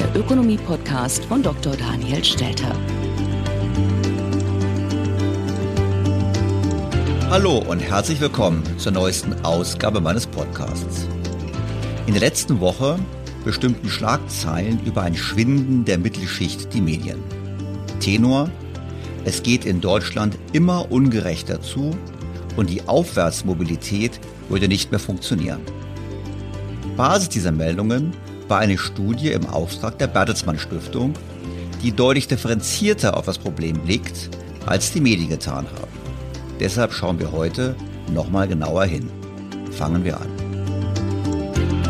der Ökonomie-Podcast von Dr. Daniel Stelter. Hallo und herzlich willkommen zur neuesten Ausgabe meines Podcasts. In der letzten Woche bestimmten Schlagzeilen über ein Schwinden der Mittelschicht die Medien. Tenor, es geht in Deutschland immer ungerechter zu und die Aufwärtsmobilität würde nicht mehr funktionieren. Basis dieser Meldungen war eine Studie im Auftrag der Bertelsmann Stiftung, die deutlich differenzierter auf das Problem blickt, als die Medien getan haben. Deshalb schauen wir heute nochmal genauer hin. Fangen wir an.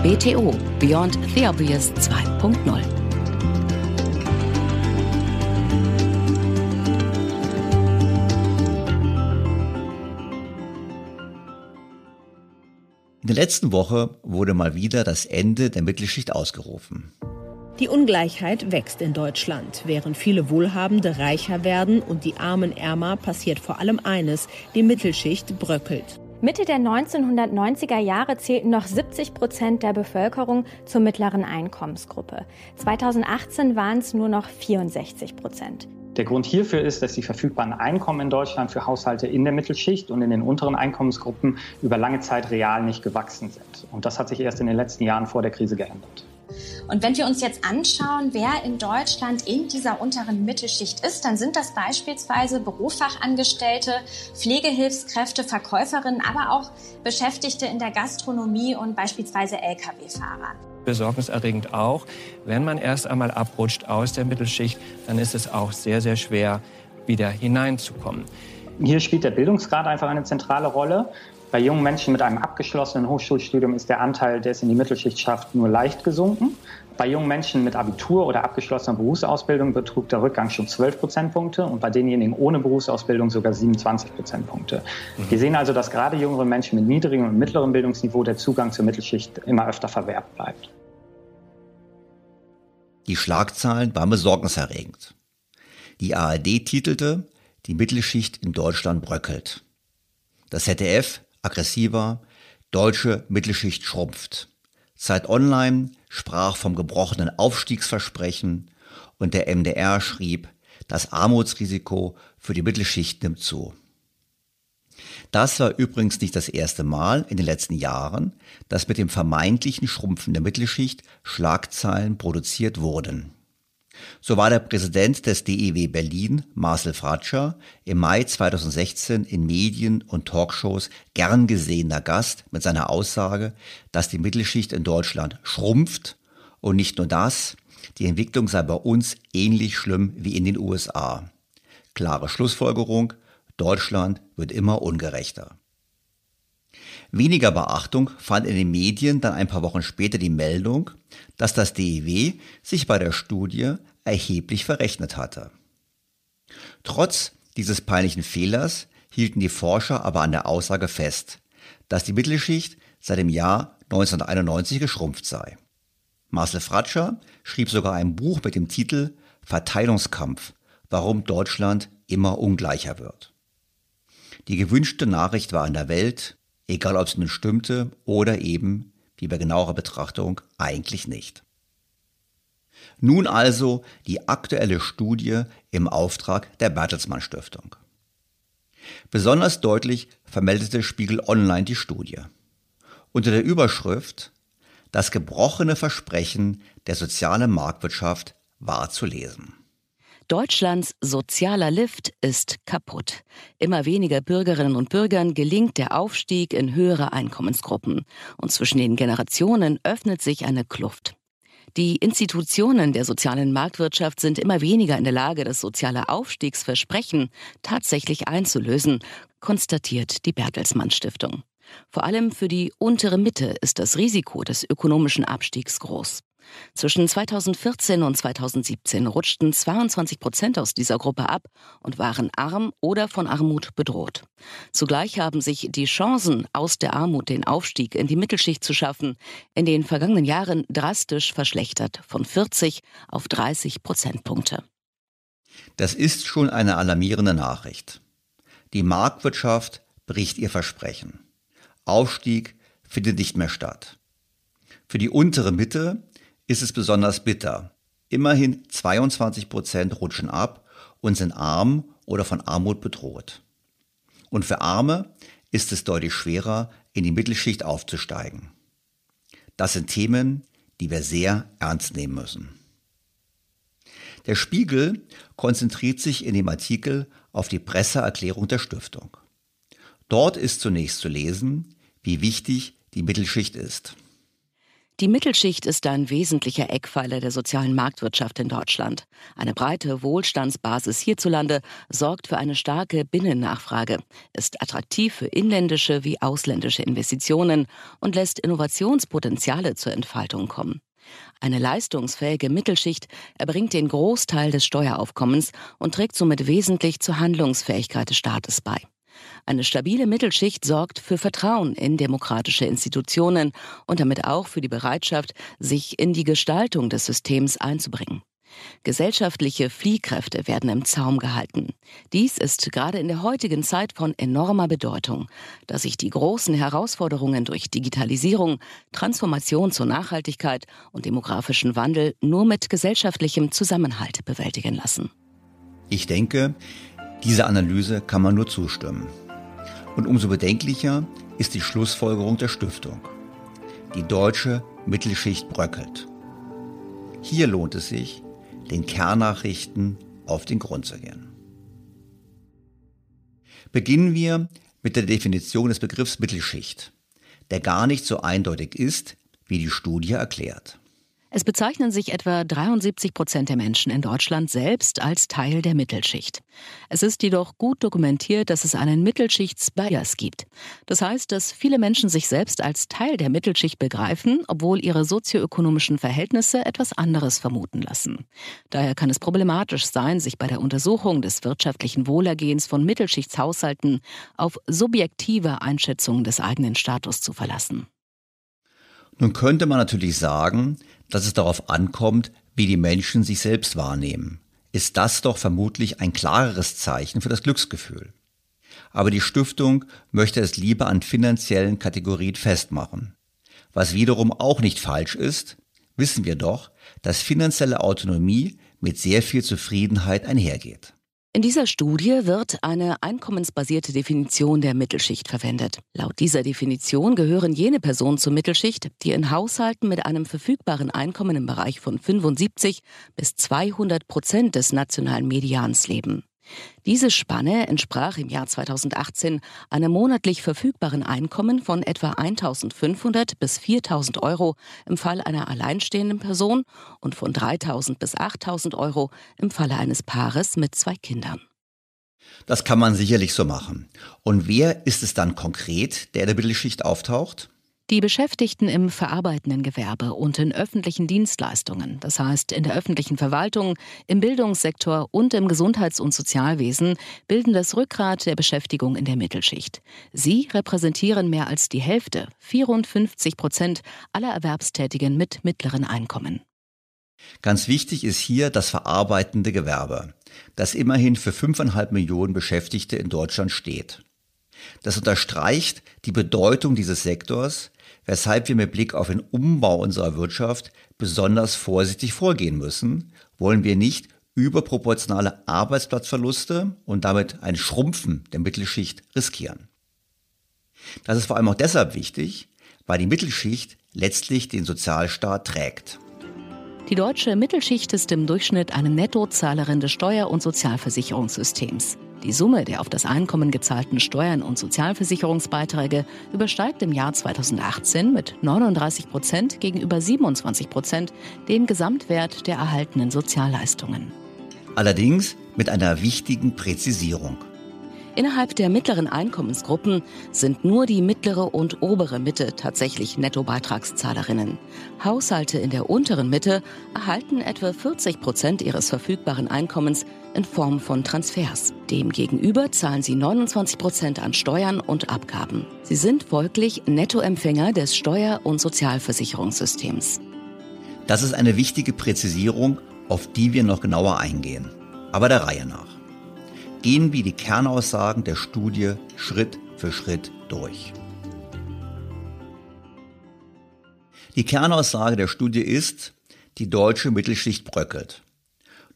BTO Beyond the Obvious 2.0 der letzten Woche wurde mal wieder das Ende der Mittelschicht ausgerufen. Die Ungleichheit wächst in Deutschland. Während viele Wohlhabende reicher werden und die Armen ärmer, passiert vor allem eines, die Mittelschicht bröckelt. Mitte der 1990er Jahre zählten noch 70 Prozent der Bevölkerung zur mittleren Einkommensgruppe. 2018 waren es nur noch 64 Prozent. Der Grund hierfür ist, dass die verfügbaren Einkommen in Deutschland für Haushalte in der Mittelschicht und in den unteren Einkommensgruppen über lange Zeit real nicht gewachsen sind. Und das hat sich erst in den letzten Jahren vor der Krise geändert. Und wenn wir uns jetzt anschauen, wer in Deutschland in dieser unteren Mittelschicht ist, dann sind das beispielsweise Berufsfachangestellte, Pflegehilfskräfte, Verkäuferinnen, aber auch Beschäftigte in der Gastronomie und beispielsweise Lkw-Fahrer besorgniserregend auch. Wenn man erst einmal abrutscht aus der Mittelschicht, dann ist es auch sehr, sehr schwer, wieder hineinzukommen. Hier spielt der Bildungsgrad einfach eine zentrale Rolle. Bei jungen Menschen mit einem abgeschlossenen Hochschulstudium ist der Anteil, der es in die Mittelschicht schafft, nur leicht gesunken. Bei jungen Menschen mit Abitur oder abgeschlossener Berufsausbildung betrug der Rückgang schon 12 Prozentpunkte und bei denjenigen ohne Berufsausbildung sogar 27 Prozentpunkte. Mhm. Wir sehen also, dass gerade jüngere Menschen mit niedrigem und mittlerem Bildungsniveau der Zugang zur Mittelschicht immer öfter verwehrt bleibt. Die Schlagzahlen waren besorgniserregend. Die ARD titelte, die Mittelschicht in Deutschland bröckelt. Das ZDF aggressiver, deutsche Mittelschicht schrumpft. Zeit Online sprach vom gebrochenen Aufstiegsversprechen und der MDR schrieb, das Armutsrisiko für die Mittelschicht nimmt zu. Das war übrigens nicht das erste Mal in den letzten Jahren, dass mit dem vermeintlichen Schrumpfen der Mittelschicht Schlagzeilen produziert wurden. So war der Präsident des DEW Berlin, Marcel Fratscher, im Mai 2016 in Medien und Talkshows gern gesehener Gast mit seiner Aussage, dass die Mittelschicht in Deutschland schrumpft und nicht nur das, die Entwicklung sei bei uns ähnlich schlimm wie in den USA. Klare Schlussfolgerung, Deutschland wird immer ungerechter. Weniger Beachtung fand in den Medien dann ein paar Wochen später die Meldung, dass das DEW sich bei der Studie erheblich verrechnet hatte. Trotz dieses peinlichen Fehlers hielten die Forscher aber an der Aussage fest, dass die Mittelschicht seit dem Jahr 1991 geschrumpft sei. Marcel Fratscher schrieb sogar ein Buch mit dem Titel Verteilungskampf, warum Deutschland immer ungleicher wird. Die gewünschte Nachricht war in der Welt, egal ob es nun stimmte oder eben, wie bei genauerer Betrachtung, eigentlich nicht. Nun also die aktuelle Studie im Auftrag der Bertelsmann Stiftung. Besonders deutlich vermeldete Spiegel Online die Studie. Unter der Überschrift Das gebrochene Versprechen der sozialen Marktwirtschaft war zu lesen. Deutschlands sozialer Lift ist kaputt. Immer weniger Bürgerinnen und Bürgern gelingt der Aufstieg in höhere Einkommensgruppen. Und zwischen den Generationen öffnet sich eine Kluft. Die Institutionen der sozialen Marktwirtschaft sind immer weniger in der Lage, das soziale Aufstiegsversprechen tatsächlich einzulösen, konstatiert die Bertelsmann Stiftung. Vor allem für die untere Mitte ist das Risiko des ökonomischen Abstiegs groß. Zwischen 2014 und 2017 rutschten 22 Prozent aus dieser Gruppe ab und waren arm oder von Armut bedroht. Zugleich haben sich die Chancen, aus der Armut den Aufstieg in die Mittelschicht zu schaffen, in den vergangenen Jahren drastisch verschlechtert, von 40 auf 30 Prozentpunkte. Das ist schon eine alarmierende Nachricht. Die Marktwirtschaft bricht ihr Versprechen. Aufstieg findet nicht mehr statt. Für die untere Mitte ist es besonders bitter. Immerhin 22 Prozent rutschen ab und sind arm oder von Armut bedroht. Und für Arme ist es deutlich schwerer, in die Mittelschicht aufzusteigen. Das sind Themen, die wir sehr ernst nehmen müssen. Der Spiegel konzentriert sich in dem Artikel auf die Presseerklärung der Stiftung. Dort ist zunächst zu lesen, wie wichtig die Mittelschicht ist. Die Mittelschicht ist ein wesentlicher Eckpfeiler der sozialen Marktwirtschaft in Deutschland. Eine breite Wohlstandsbasis hierzulande sorgt für eine starke Binnennachfrage, ist attraktiv für inländische wie ausländische Investitionen und lässt Innovationspotenziale zur Entfaltung kommen. Eine leistungsfähige Mittelschicht erbringt den Großteil des Steueraufkommens und trägt somit wesentlich zur Handlungsfähigkeit des Staates bei. Eine stabile Mittelschicht sorgt für Vertrauen in demokratische Institutionen und damit auch für die Bereitschaft, sich in die Gestaltung des Systems einzubringen. Gesellschaftliche Fliehkräfte werden im Zaum gehalten. Dies ist gerade in der heutigen Zeit von enormer Bedeutung, da sich die großen Herausforderungen durch Digitalisierung, Transformation zur Nachhaltigkeit und demografischen Wandel nur mit gesellschaftlichem Zusammenhalt bewältigen lassen. Ich denke, dieser Analyse kann man nur zustimmen. Und umso bedenklicher ist die Schlussfolgerung der Stiftung. Die deutsche Mittelschicht bröckelt. Hier lohnt es sich, den Kernnachrichten auf den Grund zu gehen. Beginnen wir mit der Definition des Begriffs Mittelschicht, der gar nicht so eindeutig ist, wie die Studie erklärt. Es bezeichnen sich etwa 73 Prozent der Menschen in Deutschland selbst als Teil der Mittelschicht. Es ist jedoch gut dokumentiert, dass es einen Mittelschichtsbias gibt. Das heißt, dass viele Menschen sich selbst als Teil der Mittelschicht begreifen, obwohl ihre sozioökonomischen Verhältnisse etwas anderes vermuten lassen. Daher kann es problematisch sein, sich bei der Untersuchung des wirtschaftlichen Wohlergehens von Mittelschichtshaushalten auf subjektive Einschätzungen des eigenen Status zu verlassen. Nun könnte man natürlich sagen, dass es darauf ankommt, wie die Menschen sich selbst wahrnehmen. Ist das doch vermutlich ein klareres Zeichen für das Glücksgefühl. Aber die Stiftung möchte es lieber an finanziellen Kategorien festmachen. Was wiederum auch nicht falsch ist, wissen wir doch, dass finanzielle Autonomie mit sehr viel Zufriedenheit einhergeht. In dieser Studie wird eine einkommensbasierte Definition der Mittelschicht verwendet. Laut dieser Definition gehören jene Personen zur Mittelschicht, die in Haushalten mit einem verfügbaren Einkommen im Bereich von 75 bis 200 Prozent des nationalen Medians leben. Diese Spanne entsprach im Jahr 2018 einem monatlich verfügbaren Einkommen von etwa 1.500 bis 4.000 Euro im Fall einer alleinstehenden Person und von 3.000 bis 8.000 Euro im Falle eines Paares mit zwei Kindern. Das kann man sicherlich so machen. Und wer ist es dann konkret, der in der Mittelschicht auftaucht? Die Beschäftigten im verarbeitenden Gewerbe und in öffentlichen Dienstleistungen, das heißt in der öffentlichen Verwaltung, im Bildungssektor und im Gesundheits- und Sozialwesen, bilden das Rückgrat der Beschäftigung in der Mittelschicht. Sie repräsentieren mehr als die Hälfte, 54 Prozent aller Erwerbstätigen mit mittleren Einkommen. Ganz wichtig ist hier das verarbeitende Gewerbe, das immerhin für 5,5 Millionen Beschäftigte in Deutschland steht. Das unterstreicht die Bedeutung dieses Sektors, weshalb wir mit Blick auf den Umbau unserer Wirtschaft besonders vorsichtig vorgehen müssen, wollen wir nicht überproportionale Arbeitsplatzverluste und damit ein Schrumpfen der Mittelschicht riskieren. Das ist vor allem auch deshalb wichtig, weil die Mittelschicht letztlich den Sozialstaat trägt. Die deutsche Mittelschicht ist im Durchschnitt eine Nettozahlerin des Steuer- und Sozialversicherungssystems. Die Summe der auf das Einkommen gezahlten Steuern und Sozialversicherungsbeiträge übersteigt im Jahr 2018 mit 39 Prozent gegenüber 27 Prozent den Gesamtwert der erhaltenen Sozialleistungen. Allerdings mit einer wichtigen Präzisierung. Innerhalb der mittleren Einkommensgruppen sind nur die mittlere und obere Mitte tatsächlich Nettobeitragszahlerinnen. Haushalte in der unteren Mitte erhalten etwa 40 Prozent ihres verfügbaren Einkommens in Form von Transfers. Demgegenüber zahlen sie 29 Prozent an Steuern und Abgaben. Sie sind folglich Nettoempfänger des Steuer- und Sozialversicherungssystems. Das ist eine wichtige Präzisierung, auf die wir noch genauer eingehen. Aber der Reihe nach gehen wir die Kernaussagen der Studie Schritt für Schritt durch. Die Kernaussage der Studie ist, die deutsche Mittelschicht bröckelt.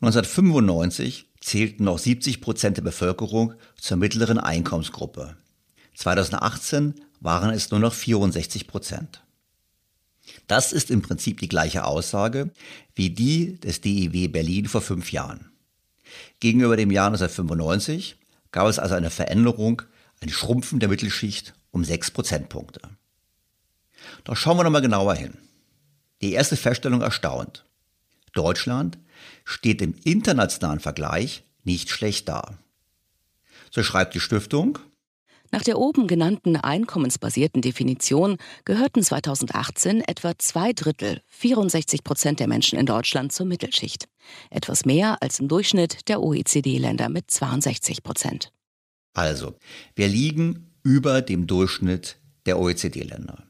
1995 zählten noch 70 Prozent der Bevölkerung zur mittleren Einkommensgruppe. 2018 waren es nur noch 64 Prozent. Das ist im Prinzip die gleiche Aussage wie die des DIW Berlin vor fünf Jahren. Gegenüber dem Jahr 1995 gab es also eine Veränderung, ein Schrumpfen der Mittelschicht um sechs Prozentpunkte. Doch schauen wir nochmal genauer hin. Die erste Feststellung erstaunt. Deutschland steht im internationalen Vergleich nicht schlecht da. So schreibt die Stiftung, nach der oben genannten einkommensbasierten Definition gehörten 2018 etwa zwei Drittel, 64 Prozent der Menschen in Deutschland zur Mittelschicht. Etwas mehr als im Durchschnitt der OECD-Länder mit 62 Prozent. Also, wir liegen über dem Durchschnitt der OECD-Länder.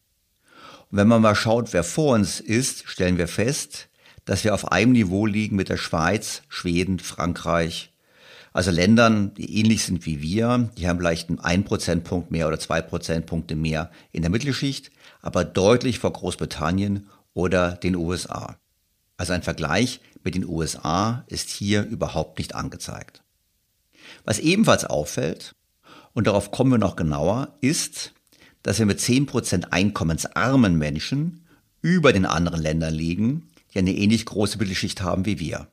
Und wenn man mal schaut, wer vor uns ist, stellen wir fest, dass wir auf einem Niveau liegen mit der Schweiz, Schweden, Frankreich, also Ländern, die ähnlich sind wie wir, die haben vielleicht einen Prozentpunkt mehr oder zwei Prozentpunkte mehr in der Mittelschicht, aber deutlich vor Großbritannien oder den USA. Also ein Vergleich mit den USA ist hier überhaupt nicht angezeigt. Was ebenfalls auffällt, und darauf kommen wir noch genauer, ist, dass wir mit 10% einkommensarmen Menschen über den anderen Ländern liegen, die eine ähnlich große Mittelschicht haben wie wir.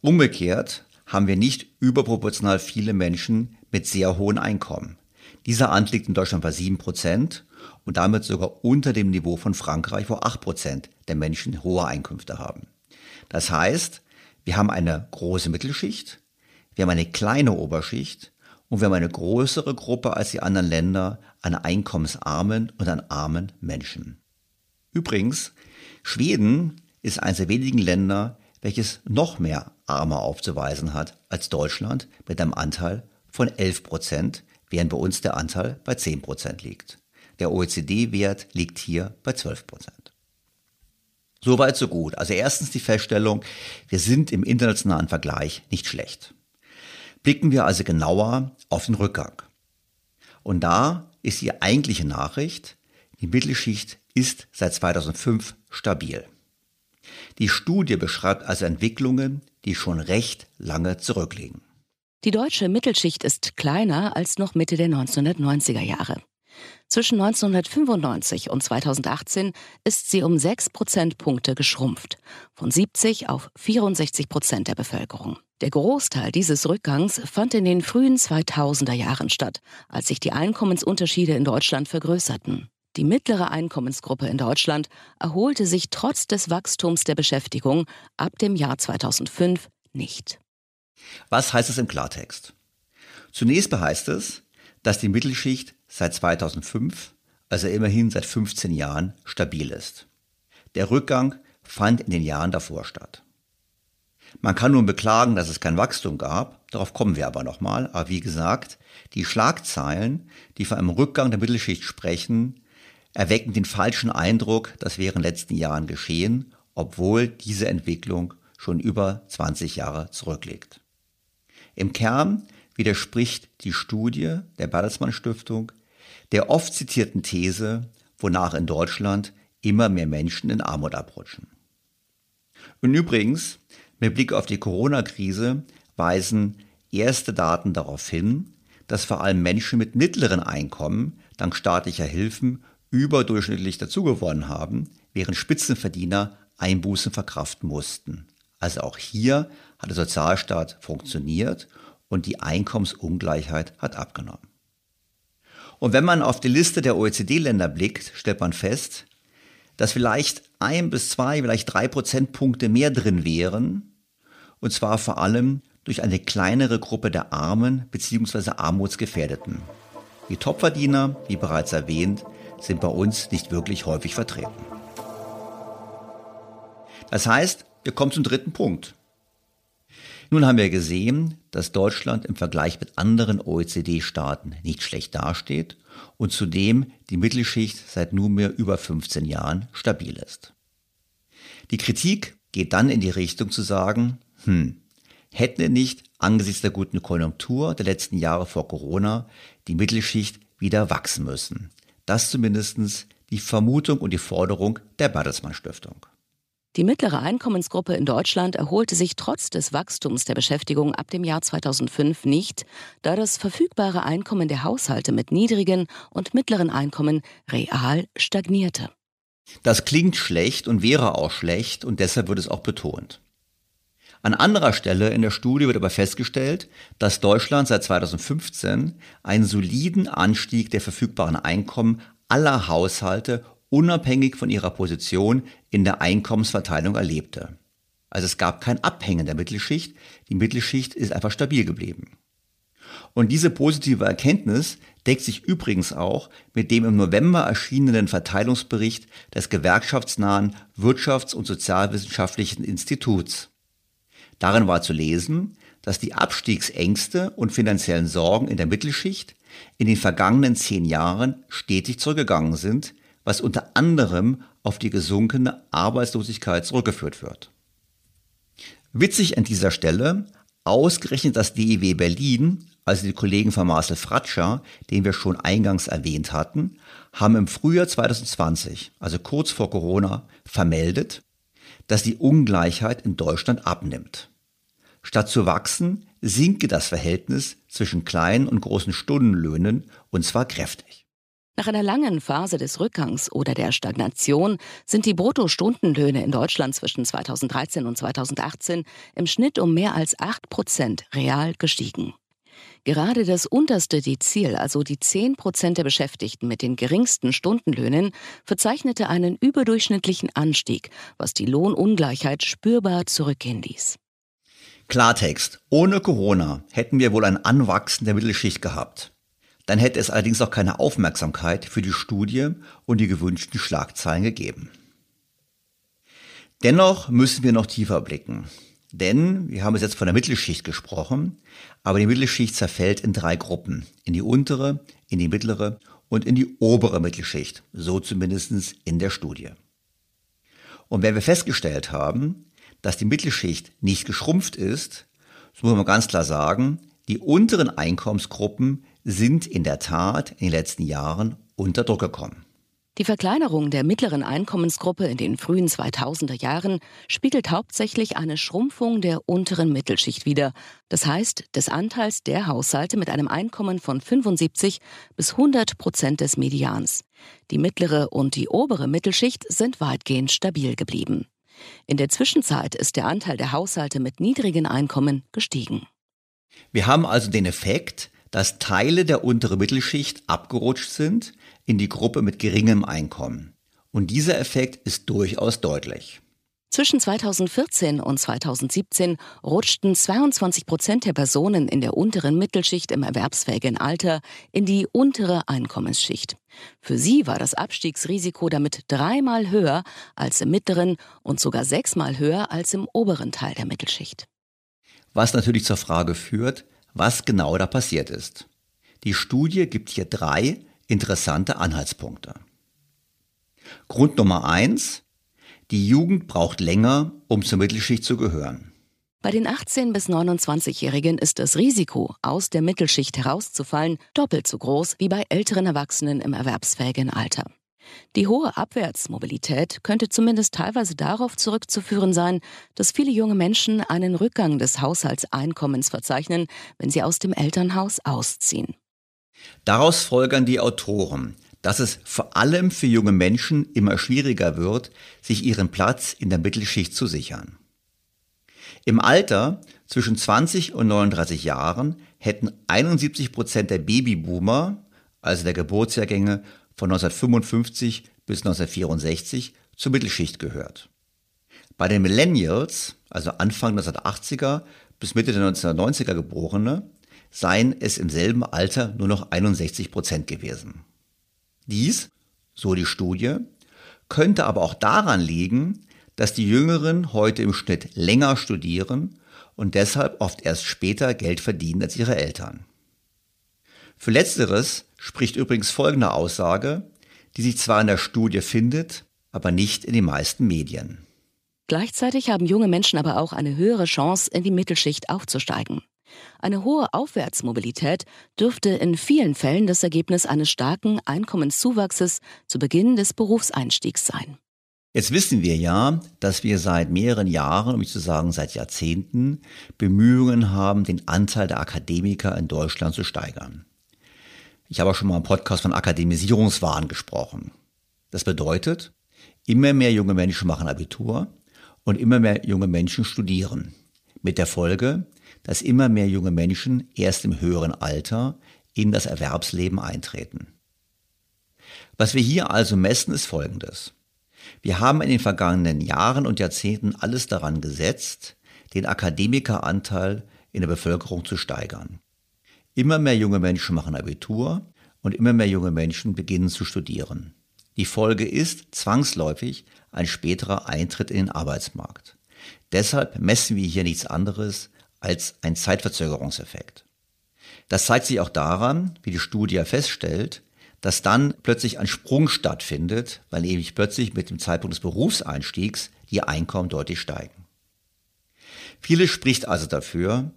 Umgekehrt haben wir nicht überproportional viele Menschen mit sehr hohen Einkommen. Dieser Anteil liegt in Deutschland bei 7 Prozent und damit sogar unter dem Niveau von Frankreich, wo 8 Prozent der Menschen hohe Einkünfte haben. Das heißt, wir haben eine große Mittelschicht, wir haben eine kleine Oberschicht und wir haben eine größere Gruppe als die anderen Länder an einkommensarmen und an armen Menschen. Übrigens, Schweden ist eines der wenigen Länder, welches noch mehr Arme aufzuweisen hat als Deutschland mit einem Anteil von 11 Prozent, während bei uns der Anteil bei 10 Prozent liegt. Der OECD-Wert liegt hier bei 12 Prozent. Soweit, so gut. Also erstens die Feststellung, wir sind im internationalen Vergleich nicht schlecht. Blicken wir also genauer auf den Rückgang. Und da ist die eigentliche Nachricht, die Mittelschicht ist seit 2005 stabil. Die Studie beschreibt also Entwicklungen, die schon recht lange zurückliegen. Die deutsche Mittelschicht ist kleiner als noch Mitte der 1990er Jahre. Zwischen 1995 und 2018 ist sie um sechs Prozentpunkte geschrumpft, von 70 auf 64 Prozent der Bevölkerung. Der Großteil dieses Rückgangs fand in den frühen 2000er Jahren statt, als sich die Einkommensunterschiede in Deutschland vergrößerten. Die mittlere Einkommensgruppe in Deutschland erholte sich trotz des Wachstums der Beschäftigung ab dem Jahr 2005 nicht. Was heißt es im Klartext? Zunächst heißt es, dass die Mittelschicht seit 2005, also immerhin seit 15 Jahren, stabil ist. Der Rückgang fand in den Jahren davor statt. Man kann nun beklagen, dass es kein Wachstum gab, darauf kommen wir aber nochmal, aber wie gesagt, die Schlagzeilen, die von einem Rückgang der Mittelschicht sprechen, erwecken den falschen Eindruck, das wäre in den letzten Jahren geschehen, obwohl diese Entwicklung schon über 20 Jahre zurückliegt. Im Kern widerspricht die Studie der Bertelsmann Stiftung der oft zitierten These, wonach in Deutschland immer mehr Menschen in Armut abrutschen. Und übrigens, mit Blick auf die Corona-Krise weisen erste Daten darauf hin, dass vor allem Menschen mit mittleren Einkommen dank staatlicher Hilfen überdurchschnittlich dazugewonnen haben, während Spitzenverdiener Einbußen verkraften mussten. Also auch hier hat der Sozialstaat funktioniert und die Einkommensungleichheit hat abgenommen. Und wenn man auf die Liste der OECD-Länder blickt, stellt man fest, dass vielleicht ein bis zwei, vielleicht drei Prozentpunkte mehr drin wären, und zwar vor allem durch eine kleinere Gruppe der Armen bzw. Armutsgefährdeten. Die Topverdiener, wie bereits erwähnt, sind bei uns nicht wirklich häufig vertreten. Das heißt, wir kommen zum dritten Punkt. Nun haben wir gesehen, dass Deutschland im Vergleich mit anderen OECD-Staaten nicht schlecht dasteht und zudem die Mittelschicht seit nunmehr über 15 Jahren stabil ist. Die Kritik geht dann in die Richtung zu sagen, hm, hätten wir nicht angesichts der guten Konjunktur der letzten Jahre vor Corona die Mittelschicht wieder wachsen müssen. Das zumindest die Vermutung und die Forderung der Bertelsmann Stiftung. Die mittlere Einkommensgruppe in Deutschland erholte sich trotz des Wachstums der Beschäftigung ab dem Jahr 2005 nicht, da das verfügbare Einkommen der Haushalte mit niedrigen und mittleren Einkommen real stagnierte. Das klingt schlecht und wäre auch schlecht und deshalb wird es auch betont. An anderer Stelle in der Studie wird aber festgestellt, dass Deutschland seit 2015 einen soliden Anstieg der verfügbaren Einkommen aller Haushalte unabhängig von ihrer Position in der Einkommensverteilung erlebte. Also es gab kein Abhängen der Mittelschicht, die Mittelschicht ist einfach stabil geblieben. Und diese positive Erkenntnis deckt sich übrigens auch mit dem im November erschienenen Verteilungsbericht des gewerkschaftsnahen Wirtschafts- und Sozialwissenschaftlichen Instituts. Darin war zu lesen, dass die Abstiegsängste und finanziellen Sorgen in der Mittelschicht in den vergangenen zehn Jahren stetig zurückgegangen sind, was unter anderem auf die gesunkene Arbeitslosigkeit zurückgeführt wird. Witzig an dieser Stelle, ausgerechnet das DIW Berlin, also die Kollegen von Marcel Fratscher, den wir schon eingangs erwähnt hatten, haben im Frühjahr 2020, also kurz vor Corona, vermeldet, dass die Ungleichheit in Deutschland abnimmt. Statt zu wachsen, sinke das Verhältnis zwischen kleinen und großen Stundenlöhnen und zwar kräftig. Nach einer langen Phase des Rückgangs oder der Stagnation sind die Bruttostundenlöhne in Deutschland zwischen 2013 und 2018 im Schnitt um mehr als 8 Prozent real gestiegen. Gerade das unterste Dezil, also die 10 Prozent der Beschäftigten mit den geringsten Stundenlöhnen, verzeichnete einen überdurchschnittlichen Anstieg, was die Lohnungleichheit spürbar zurückgehen ließ. Klartext. Ohne Corona hätten wir wohl ein Anwachsen der Mittelschicht gehabt. Dann hätte es allerdings auch keine Aufmerksamkeit für die Studie und die gewünschten Schlagzeilen gegeben. Dennoch müssen wir noch tiefer blicken. Denn wir haben es jetzt von der Mittelschicht gesprochen, aber die Mittelschicht zerfällt in drei Gruppen. In die untere, in die mittlere und in die obere Mittelschicht. So zumindest in der Studie. Und wenn wir festgestellt haben, dass die Mittelschicht nicht geschrumpft ist, so muss man ganz klar sagen, die unteren Einkommensgruppen sind in der Tat in den letzten Jahren unter Druck gekommen. Die Verkleinerung der mittleren Einkommensgruppe in den frühen 2000er Jahren spiegelt hauptsächlich eine Schrumpfung der unteren Mittelschicht wider, das heißt des Anteils der Haushalte mit einem Einkommen von 75 bis 100 Prozent des Medians. Die mittlere und die obere Mittelschicht sind weitgehend stabil geblieben. In der Zwischenzeit ist der Anteil der Haushalte mit niedrigen Einkommen gestiegen. Wir haben also den Effekt, dass Teile der unteren Mittelschicht abgerutscht sind in die Gruppe mit geringem Einkommen. Und dieser Effekt ist durchaus deutlich. Zwischen 2014 und 2017 rutschten 22 Prozent der Personen in der unteren Mittelschicht im erwerbsfähigen Alter in die untere Einkommensschicht. Für sie war das Abstiegsrisiko damit dreimal höher als im mittleren und sogar sechsmal höher als im oberen Teil der Mittelschicht. Was natürlich zur Frage führt, was genau da passiert ist. Die Studie gibt hier drei interessante Anhaltspunkte. Grund Nummer eins: Die Jugend braucht länger, um zur Mittelschicht zu gehören. Bei den 18- bis 29-Jährigen ist das Risiko, aus der Mittelschicht herauszufallen, doppelt so groß wie bei älteren Erwachsenen im erwerbsfähigen Alter. Die hohe Abwärtsmobilität könnte zumindest teilweise darauf zurückzuführen sein, dass viele junge Menschen einen Rückgang des Haushaltseinkommens verzeichnen, wenn sie aus dem Elternhaus ausziehen. Daraus folgern die Autoren, dass es vor allem für junge Menschen immer schwieriger wird, sich ihren Platz in der Mittelschicht zu sichern. Im Alter zwischen 20 und 39 Jahren hätten 71 Prozent der Babyboomer, also der Geburtsjahrgänge von 1955 bis 1964 zur Mittelschicht gehört. Bei den Millennials, also Anfang 1980er bis Mitte der 1990er Geborene, seien es im selben Alter nur noch 61 Prozent gewesen. Dies, so die Studie, könnte aber auch daran liegen, dass die Jüngeren heute im Schnitt länger studieren und deshalb oft erst später Geld verdienen als ihre Eltern. Für letzteres spricht übrigens folgende Aussage, die sich zwar in der Studie findet, aber nicht in den meisten Medien. Gleichzeitig haben junge Menschen aber auch eine höhere Chance, in die Mittelschicht aufzusteigen. Eine hohe Aufwärtsmobilität dürfte in vielen Fällen das Ergebnis eines starken Einkommenszuwachses zu Beginn des Berufseinstiegs sein. Jetzt wissen wir ja, dass wir seit mehreren Jahren, um nicht zu sagen seit Jahrzehnten, Bemühungen haben, den Anteil der Akademiker in Deutschland zu steigern. Ich habe auch schon mal im Podcast von Akademisierungswahn gesprochen. Das bedeutet, immer mehr junge Menschen machen Abitur und immer mehr junge Menschen studieren. Mit der Folge, dass immer mehr junge Menschen erst im höheren Alter in das Erwerbsleben eintreten. Was wir hier also messen, ist Folgendes. Wir haben in den vergangenen Jahren und Jahrzehnten alles daran gesetzt, den Akademikeranteil in der Bevölkerung zu steigern. Immer mehr junge Menschen machen Abitur und immer mehr junge Menschen beginnen zu studieren. Die Folge ist zwangsläufig ein späterer Eintritt in den Arbeitsmarkt. Deshalb messen wir hier nichts anderes als ein Zeitverzögerungseffekt. Das zeigt sich auch daran, wie die Studie feststellt, dass dann plötzlich ein Sprung stattfindet, weil nämlich plötzlich mit dem Zeitpunkt des Berufseinstiegs die Einkommen deutlich steigen. Vieles spricht also dafür,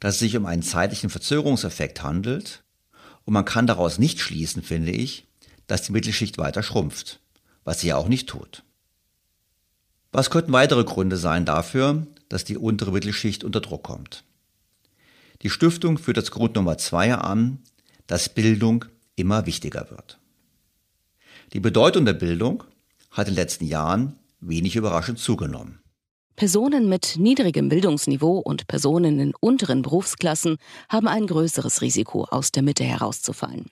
dass es sich um einen zeitlichen Verzögerungseffekt handelt und man kann daraus nicht schließen, finde ich, dass die Mittelschicht weiter schrumpft, was sie ja auch nicht tut. Was könnten weitere Gründe sein dafür, dass die untere Mittelschicht unter Druck kommt? Die Stiftung führt als Grund Nummer zwei an, dass Bildung immer wichtiger wird. Die Bedeutung der Bildung hat in den letzten Jahren wenig überraschend zugenommen. Personen mit niedrigem Bildungsniveau und Personen in unteren Berufsklassen haben ein größeres Risiko, aus der Mitte herauszufallen.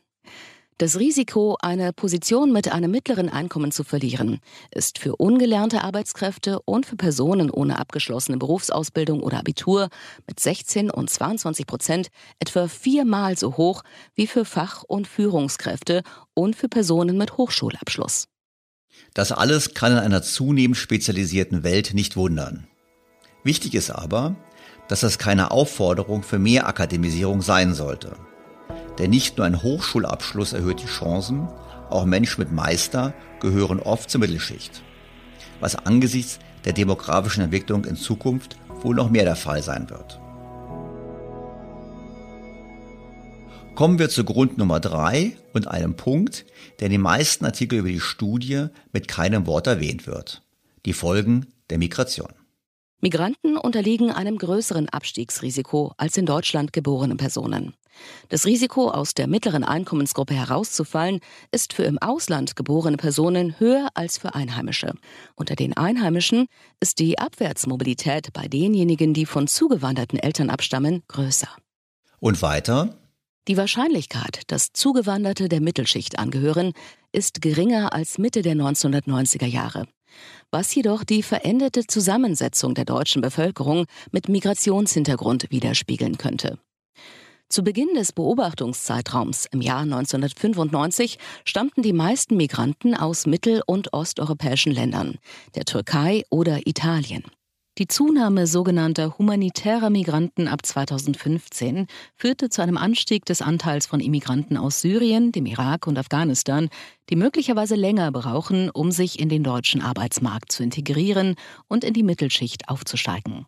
Das Risiko, eine Position mit einem mittleren Einkommen zu verlieren, ist für ungelernte Arbeitskräfte und für Personen ohne abgeschlossene Berufsausbildung oder Abitur mit 16 und 22 Prozent etwa viermal so hoch wie für Fach- und Führungskräfte und für Personen mit Hochschulabschluss. Das alles kann in einer zunehmend spezialisierten Welt nicht wundern. Wichtig ist aber, dass das keine Aufforderung für mehr Akademisierung sein sollte. Denn nicht nur ein Hochschulabschluss erhöht die Chancen, auch Menschen mit Meister gehören oft zur Mittelschicht. Was angesichts der demografischen Entwicklung in Zukunft wohl noch mehr der Fall sein wird. Kommen wir zu Grund Nummer drei und einem Punkt, der in den meisten Artikeln über die Studie mit keinem Wort erwähnt wird. Die Folgen der Migration. Migranten unterliegen einem größeren Abstiegsrisiko als in Deutschland geborene Personen. Das Risiko, aus der mittleren Einkommensgruppe herauszufallen, ist für im Ausland geborene Personen höher als für Einheimische. Unter den Einheimischen ist die Abwärtsmobilität bei denjenigen, die von zugewanderten Eltern abstammen, größer. Und weiter? Die Wahrscheinlichkeit, dass Zugewanderte der Mittelschicht angehören, ist geringer als Mitte der 1990er Jahre was jedoch die veränderte Zusammensetzung der deutschen Bevölkerung mit Migrationshintergrund widerspiegeln könnte. Zu Beginn des Beobachtungszeitraums im Jahr 1995 stammten die meisten Migranten aus mittel- und osteuropäischen Ländern, der Türkei oder Italien. Die Zunahme sogenannter humanitärer Migranten ab 2015 führte zu einem Anstieg des Anteils von Immigranten aus Syrien, dem Irak und Afghanistan, die möglicherweise länger brauchen, um sich in den deutschen Arbeitsmarkt zu integrieren und in die Mittelschicht aufzusteigen.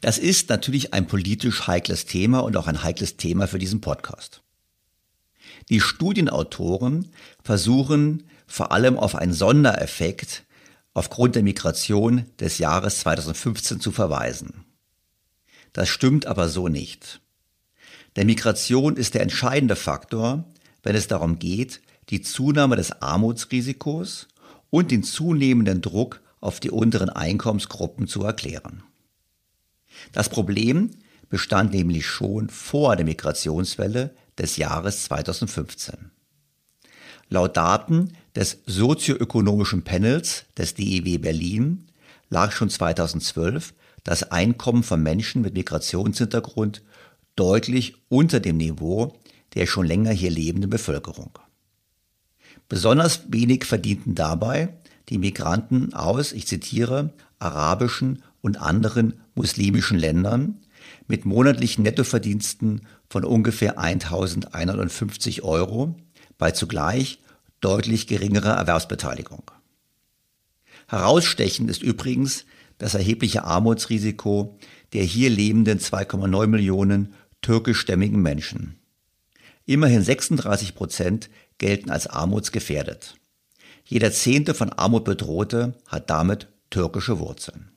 Das ist natürlich ein politisch heikles Thema und auch ein heikles Thema für diesen Podcast. Die Studienautoren versuchen vor allem auf einen Sondereffekt aufgrund der Migration des Jahres 2015 zu verweisen. Das stimmt aber so nicht. Denn Migration ist der entscheidende Faktor, wenn es darum geht, die Zunahme des Armutsrisikos und den zunehmenden Druck auf die unteren Einkommensgruppen zu erklären. Das Problem bestand nämlich schon vor der Migrationswelle des Jahres 2015. Laut Daten des sozioökonomischen Panels des DIW Berlin lag schon 2012 das Einkommen von Menschen mit Migrationshintergrund deutlich unter dem Niveau der schon länger hier lebenden Bevölkerung. Besonders wenig verdienten dabei die Migranten aus, ich zitiere, arabischen und anderen muslimischen Ländern mit monatlichen Nettoverdiensten von ungefähr 1150 Euro bei zugleich deutlich geringerer Erwerbsbeteiligung. Herausstechend ist übrigens das erhebliche Armutsrisiko der hier lebenden 2,9 Millionen türkischstämmigen Menschen. Immerhin 36 Prozent gelten als armutsgefährdet. Jeder zehnte von Armut bedrohte hat damit türkische Wurzeln.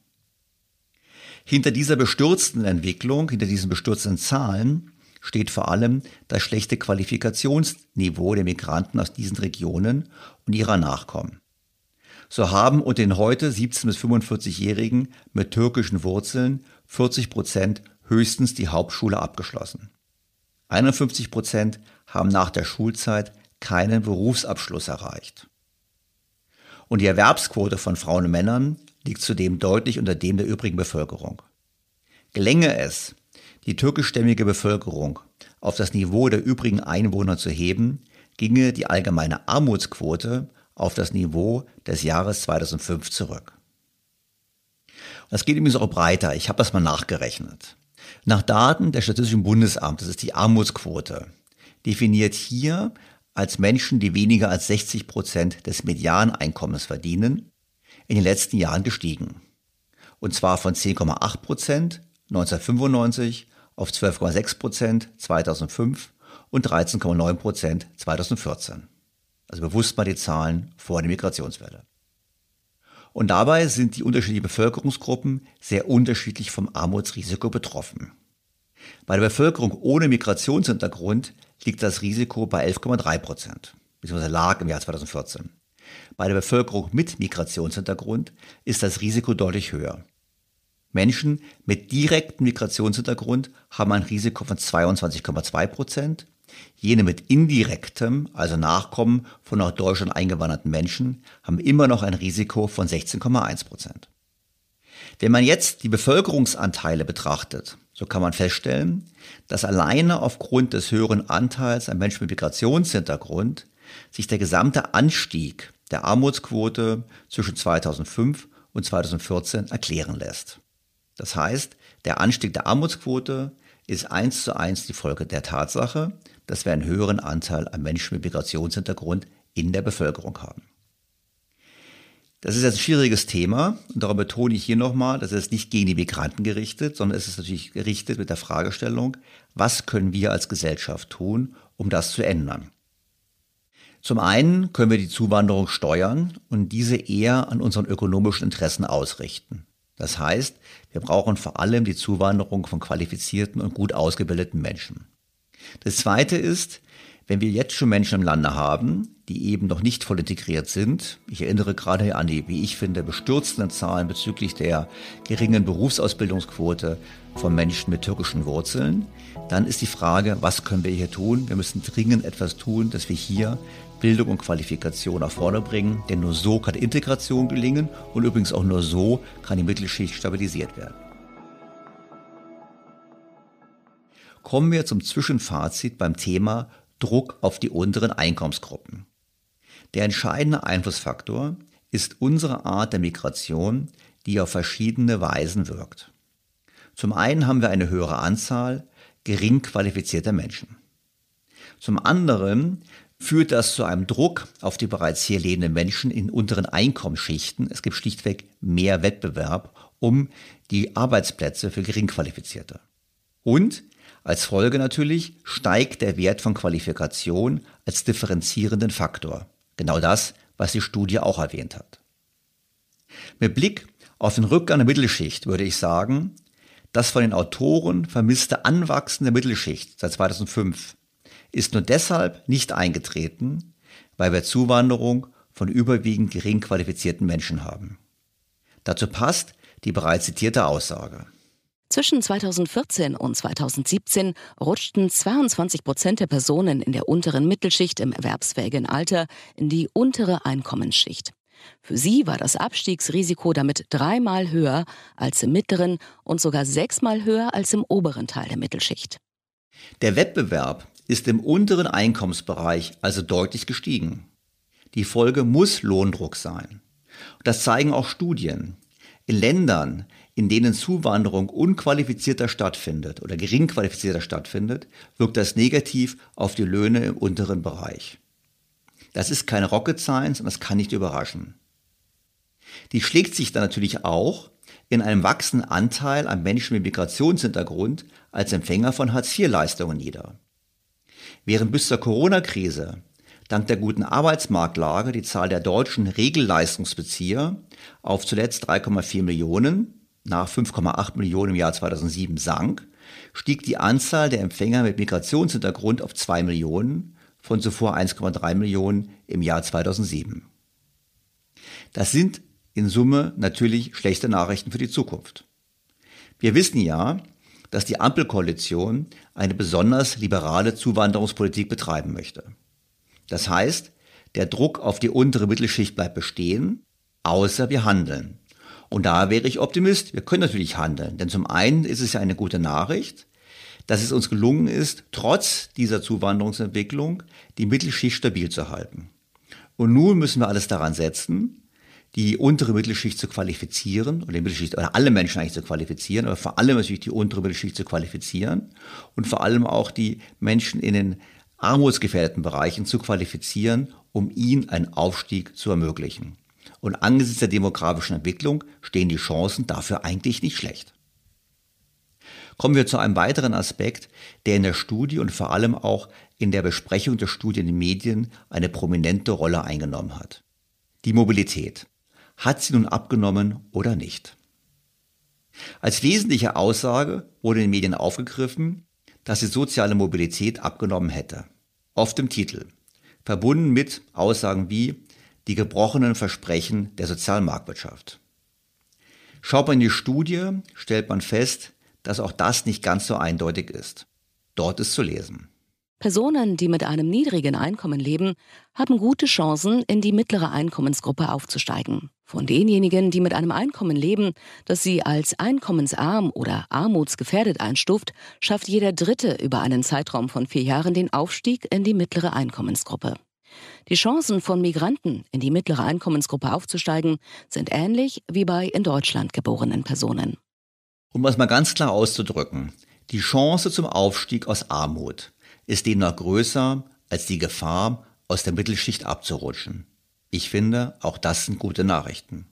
Hinter dieser bestürzten Entwicklung, hinter diesen bestürzten Zahlen steht vor allem das schlechte Qualifikationsniveau der Migranten aus diesen Regionen und ihrer Nachkommen. So haben unter den heute 17- bis 45-Jährigen mit türkischen Wurzeln 40 Prozent höchstens die Hauptschule abgeschlossen. 51 Prozent haben nach der Schulzeit keinen Berufsabschluss erreicht. Und die Erwerbsquote von Frauen und Männern liegt zudem deutlich unter dem der übrigen Bevölkerung. Gelänge es, die türkischstämmige Bevölkerung auf das Niveau der übrigen Einwohner zu heben, ginge die allgemeine Armutsquote auf das Niveau des Jahres 2005 zurück. Das geht übrigens auch breiter. Ich habe das mal nachgerechnet. Nach Daten des Statistischen Bundesamtes ist die Armutsquote definiert hier als Menschen, die weniger als 60 Prozent des Medianeinkommens verdienen, in den letzten Jahren gestiegen. Und zwar von 10,8 Prozent 1995 auf 12,6 Prozent 2005 und 13,9 Prozent 2014. Also bewusst mal die Zahlen vor der Migrationswelle. Und dabei sind die unterschiedlichen Bevölkerungsgruppen sehr unterschiedlich vom Armutsrisiko betroffen. Bei der Bevölkerung ohne Migrationshintergrund liegt das Risiko bei 11,3 Prozent, beziehungsweise lag im Jahr 2014. Bei der Bevölkerung mit Migrationshintergrund ist das Risiko deutlich höher. Menschen mit direktem Migrationshintergrund haben ein Risiko von 22,2 Prozent. Jene mit indirektem, also Nachkommen von nach Deutschland eingewanderten Menschen, haben immer noch ein Risiko von 16,1 Prozent. Wenn man jetzt die Bevölkerungsanteile betrachtet, so kann man feststellen, dass alleine aufgrund des höheren Anteils an Menschen mit Migrationshintergrund sich der gesamte Anstieg der Armutsquote zwischen 2005 und 2014 erklären lässt. Das heißt, der Anstieg der Armutsquote ist eins zu eins die Folge der Tatsache, dass wir einen höheren Anteil an Menschen mit Migrationshintergrund in der Bevölkerung haben. Das ist jetzt ein schwieriges Thema und darum betone ich hier nochmal, dass es nicht gegen die Migranten gerichtet, sondern es ist natürlich gerichtet mit der Fragestellung, was können wir als Gesellschaft tun, um das zu ändern. Zum einen können wir die Zuwanderung steuern und diese eher an unseren ökonomischen Interessen ausrichten. Das heißt, wir brauchen vor allem die Zuwanderung von qualifizierten und gut ausgebildeten Menschen. Das Zweite ist, wenn wir jetzt schon Menschen im Lande haben, die eben noch nicht voll integriert sind, ich erinnere gerade an die, wie ich finde, bestürzenden Zahlen bezüglich der geringen Berufsausbildungsquote von Menschen mit türkischen Wurzeln, dann ist die Frage, was können wir hier tun? Wir müssen dringend etwas tun, dass wir hier Bildung und Qualifikation nach vorne bringen, denn nur so kann Integration gelingen und übrigens auch nur so kann die Mittelschicht stabilisiert werden. Kommen wir zum Zwischenfazit beim Thema Druck auf die unteren Einkommensgruppen. Der entscheidende Einflussfaktor ist unsere Art der Migration, die auf verschiedene Weisen wirkt. Zum einen haben wir eine höhere Anzahl gering qualifizierter Menschen. Zum anderen führt das zu einem Druck auf die bereits hier lebenden Menschen in unteren Einkommensschichten. Es gibt schlichtweg mehr Wettbewerb um die Arbeitsplätze für Geringqualifizierte. Und als Folge natürlich steigt der Wert von Qualifikation als differenzierenden Faktor. Genau das, was die Studie auch erwähnt hat. Mit Blick auf den Rückgang der Mittelschicht würde ich sagen, das von den Autoren vermisste Anwachsen der Mittelschicht seit 2005 ist nur deshalb nicht eingetreten, weil wir Zuwanderung von überwiegend gering qualifizierten Menschen haben. Dazu passt die bereits zitierte Aussage. Zwischen 2014 und 2017 rutschten 22 Prozent der Personen in der unteren Mittelschicht im erwerbsfähigen Alter in die untere Einkommensschicht. Für sie war das Abstiegsrisiko damit dreimal höher als im mittleren und sogar sechsmal höher als im oberen Teil der Mittelschicht. Der Wettbewerb ist im unteren Einkommensbereich also deutlich gestiegen. Die Folge muss Lohndruck sein. Das zeigen auch Studien. In Ländern, in denen Zuwanderung unqualifizierter stattfindet oder gering qualifizierter stattfindet, wirkt das negativ auf die Löhne im unteren Bereich. Das ist keine Rocket Science und das kann nicht überraschen. Die schlägt sich dann natürlich auch in einem wachsenden Anteil an Menschen mit Migrationshintergrund als Empfänger von Hartz-IV-Leistungen nieder. Während bis zur Corona-Krise dank der guten Arbeitsmarktlage die Zahl der deutschen Regelleistungsbezieher auf zuletzt 3,4 Millionen nach 5,8 Millionen im Jahr 2007 sank, stieg die Anzahl der Empfänger mit Migrationshintergrund auf 2 Millionen von zuvor 1,3 Millionen im Jahr 2007. Das sind in Summe natürlich schlechte Nachrichten für die Zukunft. Wir wissen ja, dass die Ampelkoalition eine besonders liberale Zuwanderungspolitik betreiben möchte. Das heißt, der Druck auf die untere Mittelschicht bleibt bestehen, außer wir handeln. Und da wäre ich Optimist. Wir können natürlich handeln. Denn zum einen ist es ja eine gute Nachricht, dass es uns gelungen ist, trotz dieser Zuwanderungsentwicklung die Mittelschicht stabil zu halten. Und nun müssen wir alles daran setzen, die untere Mittelschicht zu qualifizieren oder die Mittelschicht oder alle Menschen eigentlich zu qualifizieren, aber vor allem natürlich die untere Mittelschicht zu qualifizieren und vor allem auch die Menschen in den armutsgefährdeten Bereichen zu qualifizieren, um ihnen einen Aufstieg zu ermöglichen. Und angesichts der demografischen Entwicklung stehen die Chancen dafür eigentlich nicht schlecht. Kommen wir zu einem weiteren Aspekt, der in der Studie und vor allem auch in der Besprechung der Studie in den Medien eine prominente Rolle eingenommen hat. Die Mobilität. Hat sie nun abgenommen oder nicht? Als wesentliche Aussage wurde in den Medien aufgegriffen, dass die soziale Mobilität abgenommen hätte. Oft im Titel. Verbunden mit Aussagen wie die gebrochenen Versprechen der Sozialmarktwirtschaft. Schaut man in die Studie, stellt man fest, dass auch das nicht ganz so eindeutig ist. Dort ist zu lesen. Personen, die mit einem niedrigen Einkommen leben, haben gute Chancen, in die mittlere Einkommensgruppe aufzusteigen. Von denjenigen, die mit einem Einkommen leben, das sie als einkommensarm oder armutsgefährdet einstuft, schafft jeder Dritte über einen Zeitraum von vier Jahren den Aufstieg in die mittlere Einkommensgruppe. Die Chancen von Migranten, in die mittlere Einkommensgruppe aufzusteigen, sind ähnlich wie bei in Deutschland geborenen Personen. Um es mal ganz klar auszudrücken, die Chance zum Aufstieg aus Armut ist demnach größer als die Gefahr, aus der Mittelschicht abzurutschen. Ich finde, auch das sind gute Nachrichten.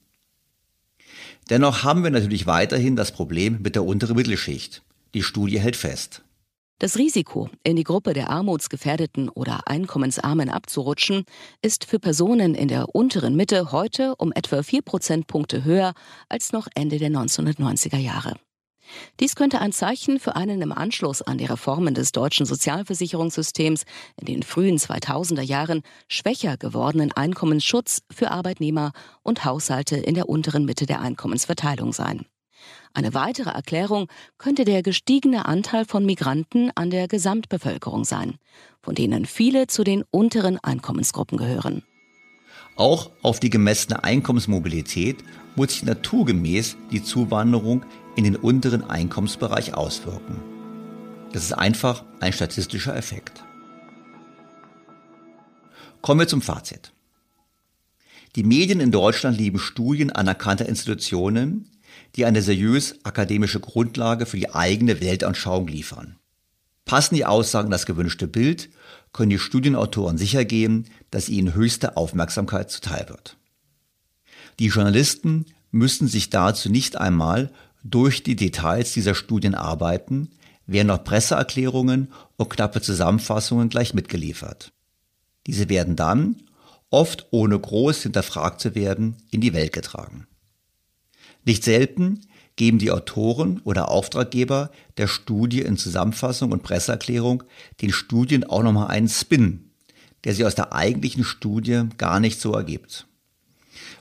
Dennoch haben wir natürlich weiterhin das Problem mit der unteren Mittelschicht. Die Studie hält fest. Das Risiko, in die Gruppe der Armutsgefährdeten oder Einkommensarmen abzurutschen, ist für Personen in der unteren Mitte heute um etwa vier Prozentpunkte höher als noch Ende der 1990er Jahre. Dies könnte ein Zeichen für einen im Anschluss an die Reformen des deutschen Sozialversicherungssystems in den frühen 2000er Jahren schwächer gewordenen Einkommensschutz für Arbeitnehmer und Haushalte in der unteren Mitte der Einkommensverteilung sein. Eine weitere Erklärung könnte der gestiegene Anteil von Migranten an der Gesamtbevölkerung sein, von denen viele zu den unteren Einkommensgruppen gehören. Auch auf die gemessene Einkommensmobilität muss sich naturgemäß die Zuwanderung in den unteren Einkommensbereich auswirken. Das ist einfach ein statistischer Effekt. Kommen wir zum Fazit. Die Medien in Deutschland lieben Studien anerkannter Institutionen, die eine seriös akademische Grundlage für die eigene Weltanschauung liefern. Passen die Aussagen das gewünschte Bild, können die Studienautoren sicher gehen, dass ihnen höchste Aufmerksamkeit zuteil wird. Die Journalisten müssen sich dazu nicht einmal durch die Details dieser Studien arbeiten, werden noch Presseerklärungen und knappe Zusammenfassungen gleich mitgeliefert. Diese werden dann, oft ohne groß hinterfragt zu werden, in die Welt getragen. Nicht selten geben die Autoren oder Auftraggeber der Studie in Zusammenfassung und Presseerklärung den Studien auch nochmal einen Spin, der sie aus der eigentlichen Studie gar nicht so ergibt.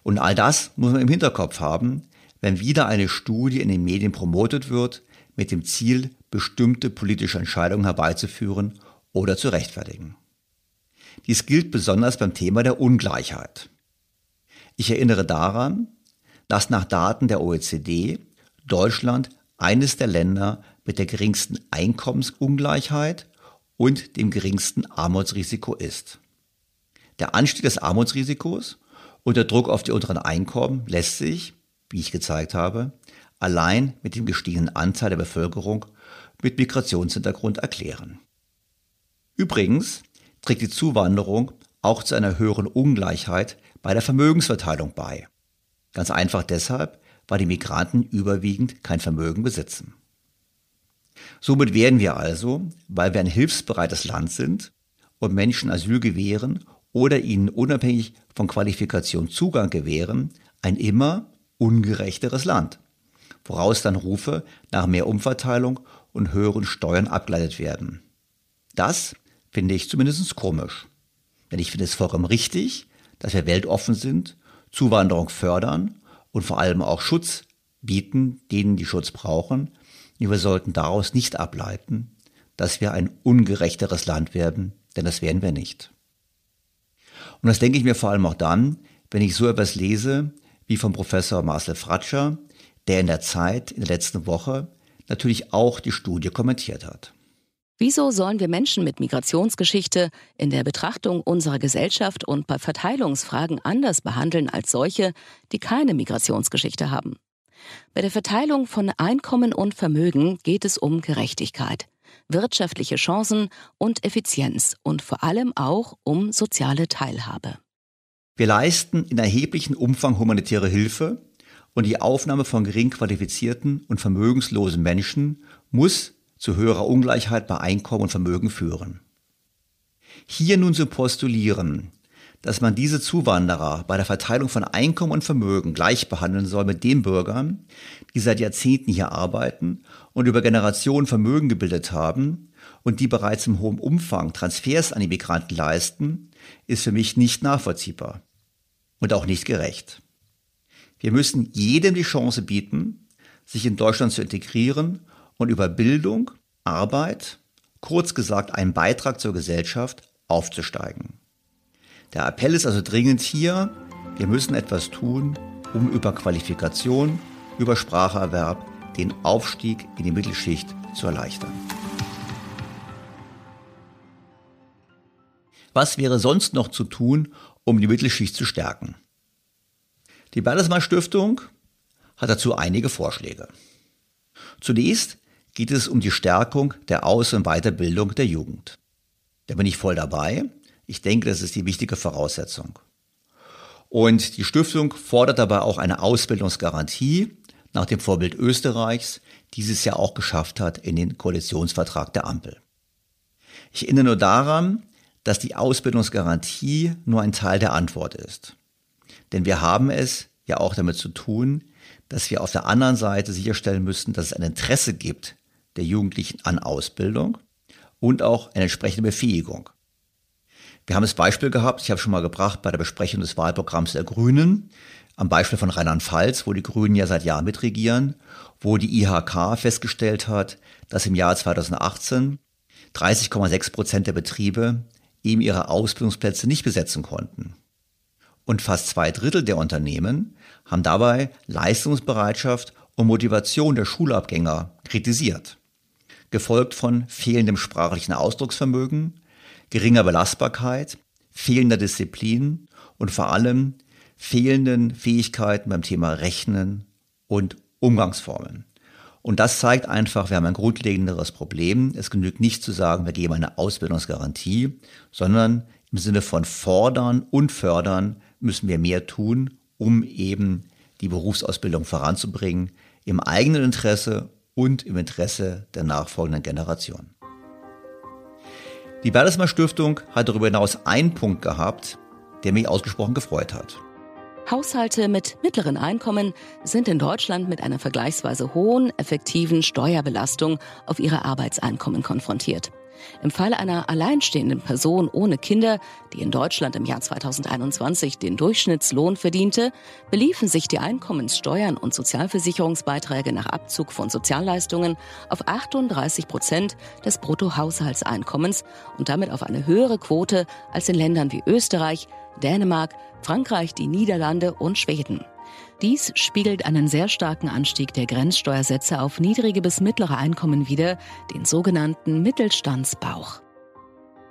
Und all das muss man im Hinterkopf haben, wenn wieder eine Studie in den Medien promotet wird, mit dem Ziel, bestimmte politische Entscheidungen herbeizuführen oder zu rechtfertigen. Dies gilt besonders beim Thema der Ungleichheit. Ich erinnere daran, dass nach Daten der OECD Deutschland eines der Länder mit der geringsten Einkommensungleichheit und dem geringsten Armutsrisiko ist. Der Anstieg des Armutsrisikos und der Druck auf die unteren Einkommen lässt sich, wie ich gezeigt habe, allein mit dem gestiegenen Anteil der Bevölkerung mit Migrationshintergrund erklären. Übrigens trägt die Zuwanderung auch zu einer höheren Ungleichheit bei der Vermögensverteilung bei. Ganz einfach deshalb, weil die Migranten überwiegend kein Vermögen besitzen. Somit werden wir also, weil wir ein hilfsbereites Land sind und Menschen Asyl gewähren oder ihnen unabhängig von Qualifikation Zugang gewähren, ein immer ungerechteres Land, woraus dann Rufe nach mehr Umverteilung und höheren Steuern abgeleitet werden. Das finde ich zumindest komisch. Denn ich finde es vollkommen richtig, dass wir weltoffen sind, Zuwanderung fördern und vor allem auch Schutz bieten, denen die Schutz brauchen. Und wir sollten daraus nicht ableiten, dass wir ein ungerechteres Land werden, denn das werden wir nicht. Und das denke ich mir vor allem auch dann, wenn ich so etwas lese wie vom Professor Marcel Fratscher, der in der Zeit in der letzten Woche natürlich auch die Studie kommentiert hat. Wieso sollen wir Menschen mit Migrationsgeschichte in der Betrachtung unserer Gesellschaft und bei Verteilungsfragen anders behandeln als solche, die keine Migrationsgeschichte haben? Bei der Verteilung von Einkommen und Vermögen geht es um Gerechtigkeit, wirtschaftliche Chancen und Effizienz und vor allem auch um soziale Teilhabe. Wir leisten in erheblichem Umfang humanitäre Hilfe und die Aufnahme von gering qualifizierten und vermögenslosen Menschen muss zu höherer Ungleichheit bei Einkommen und Vermögen führen. Hier nun zu postulieren, dass man diese Zuwanderer bei der Verteilung von Einkommen und Vermögen gleich behandeln soll mit den Bürgern, die seit Jahrzehnten hier arbeiten und über Generationen Vermögen gebildet haben und die bereits im hohen Umfang Transfers an die Migranten leisten, ist für mich nicht nachvollziehbar und auch nicht gerecht. Wir müssen jedem die Chance bieten, sich in Deutschland zu integrieren und über Bildung, Arbeit, kurz gesagt einen Beitrag zur Gesellschaft aufzusteigen. Der Appell ist also dringend hier, wir müssen etwas tun, um über Qualifikation, über Spracherwerb den Aufstieg in die Mittelschicht zu erleichtern. Was wäre sonst noch zu tun, um die Mittelschicht zu stärken? Die Bertelsmann Stiftung hat dazu einige Vorschläge. Zunächst geht es um die Stärkung der Aus- und Weiterbildung der Jugend. Da bin ich voll dabei. Ich denke, das ist die wichtige Voraussetzung. Und die Stiftung fordert dabei auch eine Ausbildungsgarantie nach dem Vorbild Österreichs, dieses ja auch geschafft hat in den Koalitionsvertrag der Ampel. Ich erinnere nur daran, dass die Ausbildungsgarantie nur ein Teil der Antwort ist. Denn wir haben es ja auch damit zu tun, dass wir auf der anderen Seite sicherstellen müssen, dass es ein Interesse gibt der Jugendlichen an Ausbildung und auch eine entsprechende Befähigung. Wir haben das Beispiel gehabt, ich habe schon mal gebracht bei der Besprechung des Wahlprogramms der Grünen, am Beispiel von Rheinland-Pfalz, wo die Grünen ja seit Jahren mitregieren, wo die IHK festgestellt hat, dass im Jahr 2018 30,6 Prozent der Betriebe eben ihre Ausbildungsplätze nicht besetzen konnten. Und fast zwei Drittel der Unternehmen haben dabei Leistungsbereitschaft und Motivation der Schulabgänger kritisiert. Gefolgt von fehlendem sprachlichen Ausdrucksvermögen, geringer Belastbarkeit, fehlender Disziplin und vor allem fehlenden Fähigkeiten beim Thema Rechnen und Umgangsformen. Und das zeigt einfach, wir haben ein grundlegenderes Problem. Es genügt nicht zu sagen, wir geben eine Ausbildungsgarantie, sondern im Sinne von fordern und fördern müssen wir mehr tun, um eben die Berufsausbildung voranzubringen, im eigenen Interesse und im Interesse der nachfolgenden Generation. Die Bertelsmann Stiftung hat darüber hinaus einen Punkt gehabt, der mich ausgesprochen gefreut hat. Haushalte mit mittleren Einkommen sind in Deutschland mit einer vergleichsweise hohen, effektiven Steuerbelastung auf ihre Arbeitseinkommen konfrontiert. Im Fall einer alleinstehenden Person ohne Kinder, die in Deutschland im Jahr 2021 den Durchschnittslohn verdiente, beliefen sich die Einkommenssteuern und Sozialversicherungsbeiträge nach Abzug von Sozialleistungen auf 38 Prozent des Bruttohaushaltseinkommens und damit auf eine höhere Quote als in Ländern wie Österreich, Dänemark, Frankreich, die Niederlande und Schweden. Dies spiegelt einen sehr starken Anstieg der Grenzsteuersätze auf niedrige bis mittlere Einkommen wider, den sogenannten Mittelstandsbauch.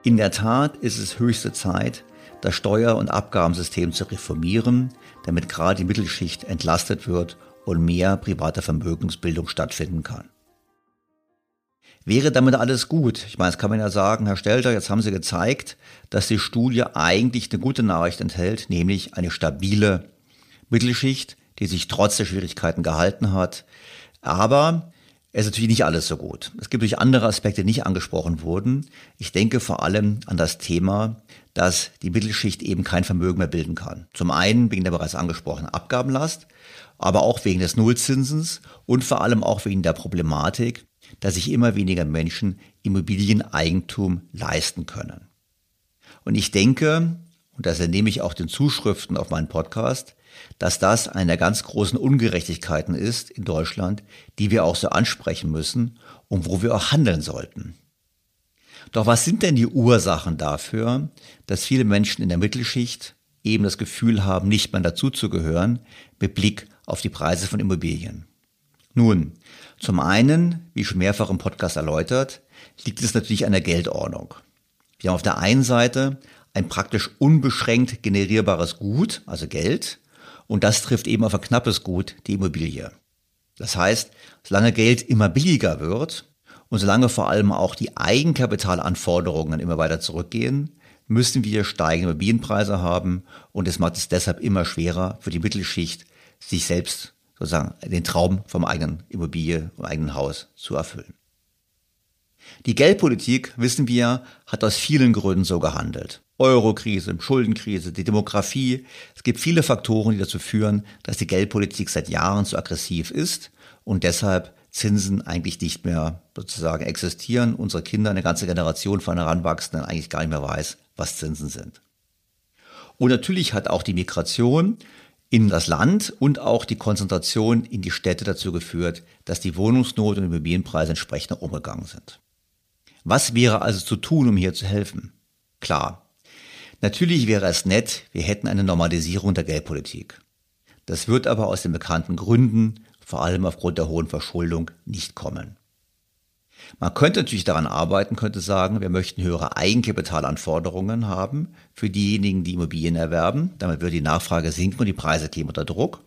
In der Tat ist es höchste Zeit, das Steuer- und Abgabensystem zu reformieren, damit gerade die Mittelschicht entlastet wird und mehr private Vermögensbildung stattfinden kann. Wäre damit alles gut? Ich meine, das kann man ja sagen, Herr Stelter, jetzt haben Sie gezeigt, dass die Studie eigentlich eine gute Nachricht enthält, nämlich eine stabile Mittelschicht, die sich trotz der Schwierigkeiten gehalten hat. Aber es ist natürlich nicht alles so gut. Es gibt natürlich andere Aspekte, die nicht angesprochen wurden. Ich denke vor allem an das Thema, dass die Mittelschicht eben kein Vermögen mehr bilden kann. Zum einen wegen der bereits angesprochenen Abgabenlast, aber auch wegen des Nullzinsens und vor allem auch wegen der Problematik, dass sich immer weniger Menschen Immobilieneigentum leisten können. Und ich denke, und das entnehme ich auch den Zuschriften auf meinen Podcast, dass das eine der ganz großen Ungerechtigkeiten ist in Deutschland, die wir auch so ansprechen müssen und wo wir auch handeln sollten. Doch was sind denn die Ursachen dafür, dass viele Menschen in der Mittelschicht eben das Gefühl haben, nicht mehr dazuzugehören, mit Blick auf die Preise von Immobilien? Nun, zum einen, wie schon mehrfach im Podcast erläutert, liegt es natürlich an der Geldordnung. Wir haben auf der einen Seite ein praktisch unbeschränkt generierbares Gut, also Geld, und das trifft eben auf ein knappes Gut, die Immobilie. Das heißt, solange Geld immer billiger wird und solange vor allem auch die Eigenkapitalanforderungen immer weiter zurückgehen, müssen wir steigende Immobilienpreise haben und es macht es deshalb immer schwerer für die Mittelschicht, sich selbst sozusagen den Traum vom eigenen Immobilie, vom eigenen Haus zu erfüllen. Die Geldpolitik, wissen wir, hat aus vielen Gründen so gehandelt. Eurokrise, Schuldenkrise, die Demografie. Es gibt viele Faktoren, die dazu führen, dass die Geldpolitik seit Jahren zu aggressiv ist und deshalb Zinsen eigentlich nicht mehr sozusagen existieren. Unsere Kinder, eine ganze Generation von Heranwachsenden eigentlich gar nicht mehr weiß, was Zinsen sind. Und natürlich hat auch die Migration in das Land und auch die Konzentration in die Städte dazu geführt, dass die Wohnungsnot und Immobilienpreise entsprechend umgegangen sind. Was wäre also zu tun, um hier zu helfen? Klar. Natürlich wäre es nett, wir hätten eine Normalisierung der Geldpolitik. Das wird aber aus den bekannten Gründen, vor allem aufgrund der hohen Verschuldung, nicht kommen. Man könnte natürlich daran arbeiten, könnte sagen, wir möchten höhere Eigenkapitalanforderungen haben für diejenigen, die Immobilien erwerben. Damit würde die Nachfrage sinken und die Preise kämen unter Druck.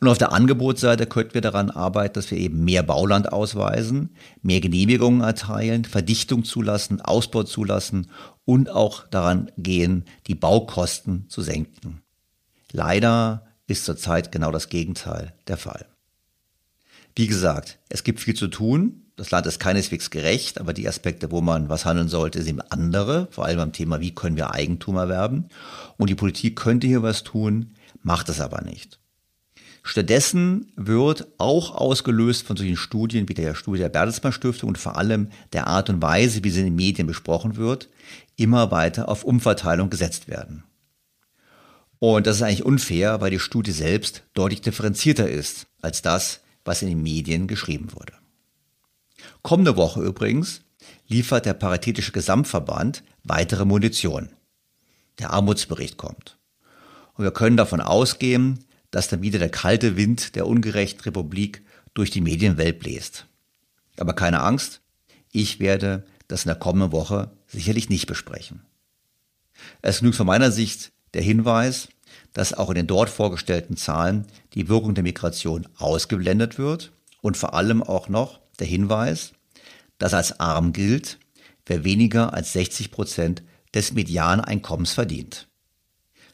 Und auf der Angebotsseite könnten wir daran arbeiten, dass wir eben mehr Bauland ausweisen, mehr Genehmigungen erteilen, Verdichtung zulassen, Ausbau zulassen und auch daran gehen, die Baukosten zu senken. Leider ist zurzeit genau das Gegenteil der Fall. Wie gesagt, es gibt viel zu tun. Das Land ist keineswegs gerecht, aber die Aspekte, wo man was handeln sollte, sind andere, vor allem beim Thema, wie können wir Eigentum erwerben. Und die Politik könnte hier was tun, macht es aber nicht. Stattdessen wird auch ausgelöst von solchen Studien wie der Studie der Bertelsmann Stiftung und vor allem der Art und Weise, wie sie in den Medien besprochen wird, immer weiter auf Umverteilung gesetzt werden. Und das ist eigentlich unfair, weil die Studie selbst deutlich differenzierter ist als das, was in den Medien geschrieben wurde. Kommende Woche übrigens liefert der Paritätische Gesamtverband weitere Munition. Der Armutsbericht kommt. Und wir können davon ausgehen, dass dann wieder der kalte Wind der ungerechten Republik durch die Medienwelt bläst. Aber keine Angst, ich werde das in der kommenden Woche sicherlich nicht besprechen. Es genügt von meiner Sicht der Hinweis, dass auch in den dort vorgestellten Zahlen die Wirkung der Migration ausgeblendet wird und vor allem auch noch der Hinweis, dass als arm gilt, wer weniger als 60 Prozent des Medianeinkommens verdient.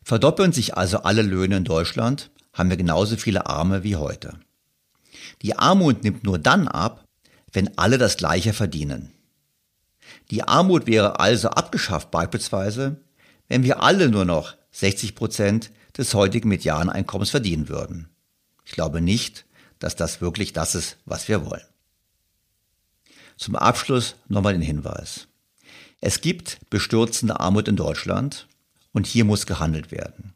Verdoppeln sich also alle Löhne in Deutschland, haben wir genauso viele Arme wie heute. Die Armut nimmt nur dann ab, wenn alle das Gleiche verdienen. Die Armut wäre also abgeschafft beispielsweise, wenn wir alle nur noch 60 Prozent des heutigen Medianeinkommens verdienen würden. Ich glaube nicht, dass das wirklich das ist, was wir wollen. Zum Abschluss nochmal den Hinweis. Es gibt bestürzende Armut in Deutschland und hier muss gehandelt werden.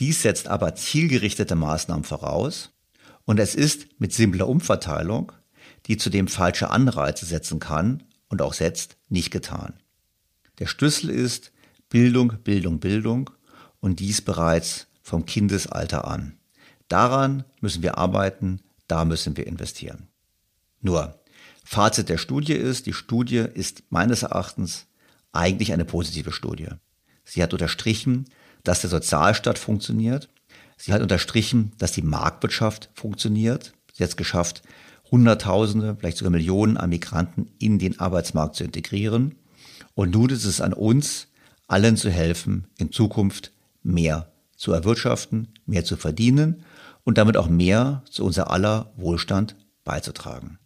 Dies setzt aber zielgerichtete Maßnahmen voraus und es ist mit simpler Umverteilung, die zudem falsche Anreize setzen kann und auch setzt, nicht getan. Der Schlüssel ist Bildung, Bildung, Bildung und dies bereits vom Kindesalter an. Daran müssen wir arbeiten, da müssen wir investieren. Nur, Fazit der Studie ist, die Studie ist meines Erachtens eigentlich eine positive Studie. Sie hat unterstrichen, dass der Sozialstaat funktioniert. Sie hat unterstrichen, dass die Marktwirtschaft funktioniert. Sie hat es geschafft, Hunderttausende, vielleicht sogar Millionen an Migranten in den Arbeitsmarkt zu integrieren. Und nun ist es an uns, allen zu helfen, in Zukunft mehr zu erwirtschaften, mehr zu verdienen und damit auch mehr zu unser aller Wohlstand beizutragen.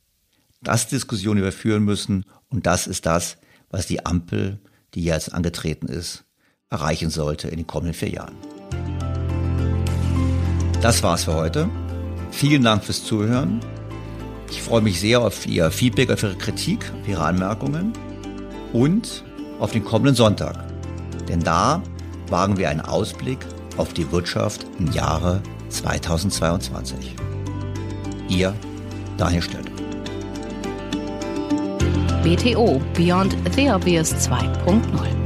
Das Diskussion, die wir führen müssen und das ist das, was die Ampel, die jetzt angetreten ist, erreichen sollte in den kommenden vier Jahren. Das war's für heute. Vielen Dank fürs Zuhören. Ich freue mich sehr auf Ihr Feedback, auf Ihre Kritik, auf Ihre Anmerkungen und auf den kommenden Sonntag. Denn da wagen wir einen Ausblick auf die Wirtschaft im Jahre 2022. Ihr Daniel Stelter. BTO Beyond the Obvious 2.0